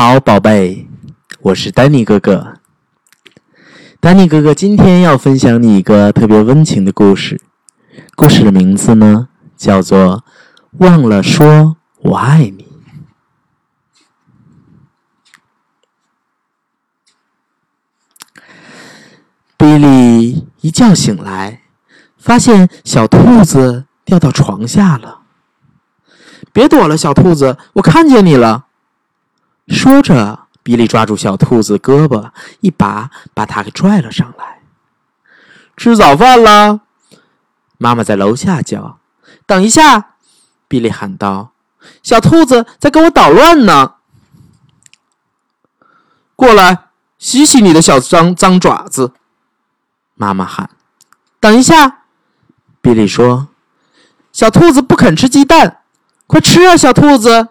好，宝贝，我是丹尼哥哥。丹尼哥哥今天要分享你一个特别温情的故事，故事的名字呢叫做《忘了说我爱你》。比利一觉醒来，发现小兔子掉到床下了。别躲了，小兔子，我看见你了。说着，比利抓住小兔子胳膊，一把把它给拽了上来。吃早饭了，妈妈在楼下叫。等一下，比利喊道：“小兔子在跟我捣乱呢。”过来，洗洗你的小脏脏爪子。妈妈喊：“等一下！”比利说：“小兔子不肯吃鸡蛋，快吃啊，小兔子！”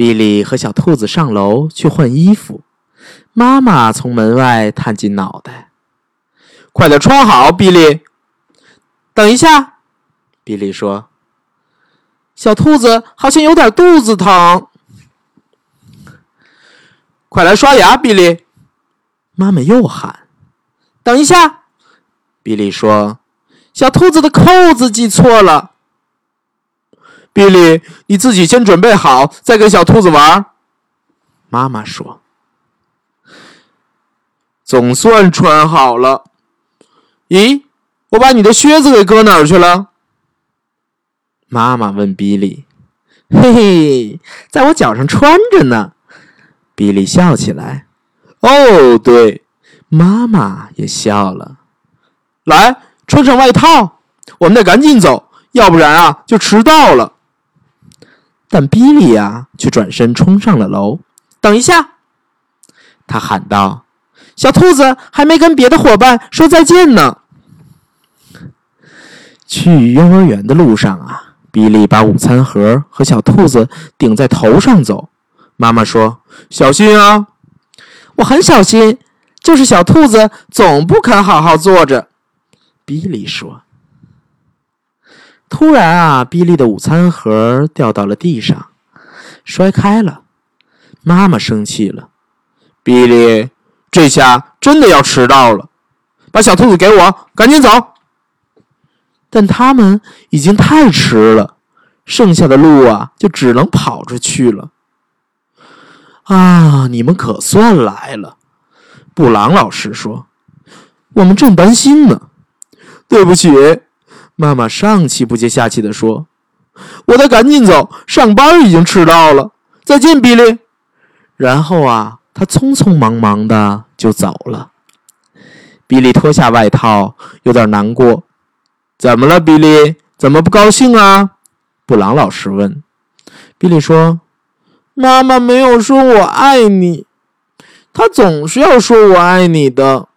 比利和小兔子上楼去换衣服，妈妈从门外探进脑袋：“快点穿好，比利！”等一下，比利说：“小兔子好像有点肚子疼。”快来刷牙，比利！妈妈又喊：“等一下！”比利说：“小兔子的扣子系错了。”比利，你自己先准备好，再跟小兔子玩。”妈妈说。“总算穿好了。”“咦，我把你的靴子给搁哪儿去了？”妈妈问比利。“嘿嘿，在我脚上穿着呢。”比利笑起来。哦，对，妈妈也笑了。来，穿上外套，我们得赶紧走，要不然啊，就迟到了。但比利呀，却转身冲上了楼。等一下，他喊道：“小兔子还没跟别的伙伴说再见呢。”去幼儿园的路上啊，比利把午餐盒和小兔子顶在头上走。妈妈说：“小心啊！”我很小心，就是小兔子总不肯好好坐着。比利说：“突然啊，比利的午餐盒掉到了地上，摔开了。妈妈生气了：‘比利，这下真的要迟到了！把小兔子给我，赶紧走！’但他们已经太迟了，剩下的路啊，就只能跑着去了。”啊！你们可算来了，布朗老师说：“我们正担心呢。”对不起，妈妈上气不接下气地说：“我得赶紧走，上班已经迟到了。”再见，比利。然后啊，他匆匆忙忙的就走了。比利脱下外套，有点难过。怎么了，比利？怎么不高兴啊？布朗老师问。比利说。妈妈没有说我爱你，她总是要说我爱你的。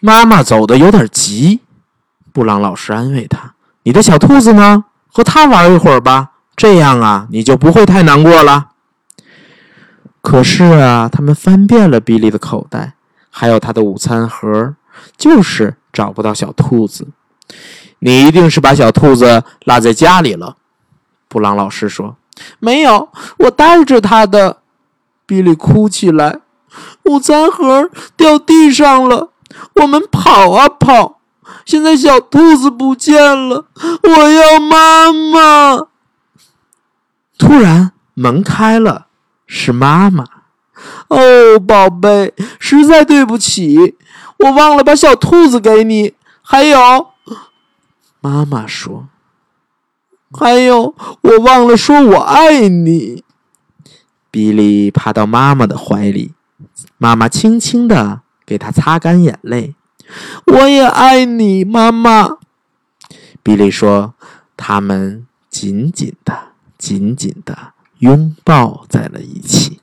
妈妈走的有点急，布朗老师安慰他：“你的小兔子呢？和它玩一会儿吧，这样啊，你就不会太难过了。”可是啊，他们翻遍了比利的口袋，还有他的午餐盒，就是找不到小兔子。你一定是把小兔子落在家里了。布朗老师说：“没有，我带着他的。”比利哭起来：“午餐盒掉地上了，我们跑啊跑，现在小兔子不见了，我要妈妈。”突然门开了，是妈妈。“哦，宝贝，实在对不起，我忘了把小兔子给你。”还有，妈妈说。还有，我忘了说我爱你。比利爬到妈妈的怀里，妈妈轻轻的给他擦干眼泪。我也爱你，妈妈。比利说，他们紧紧的、紧紧的拥抱在了一起。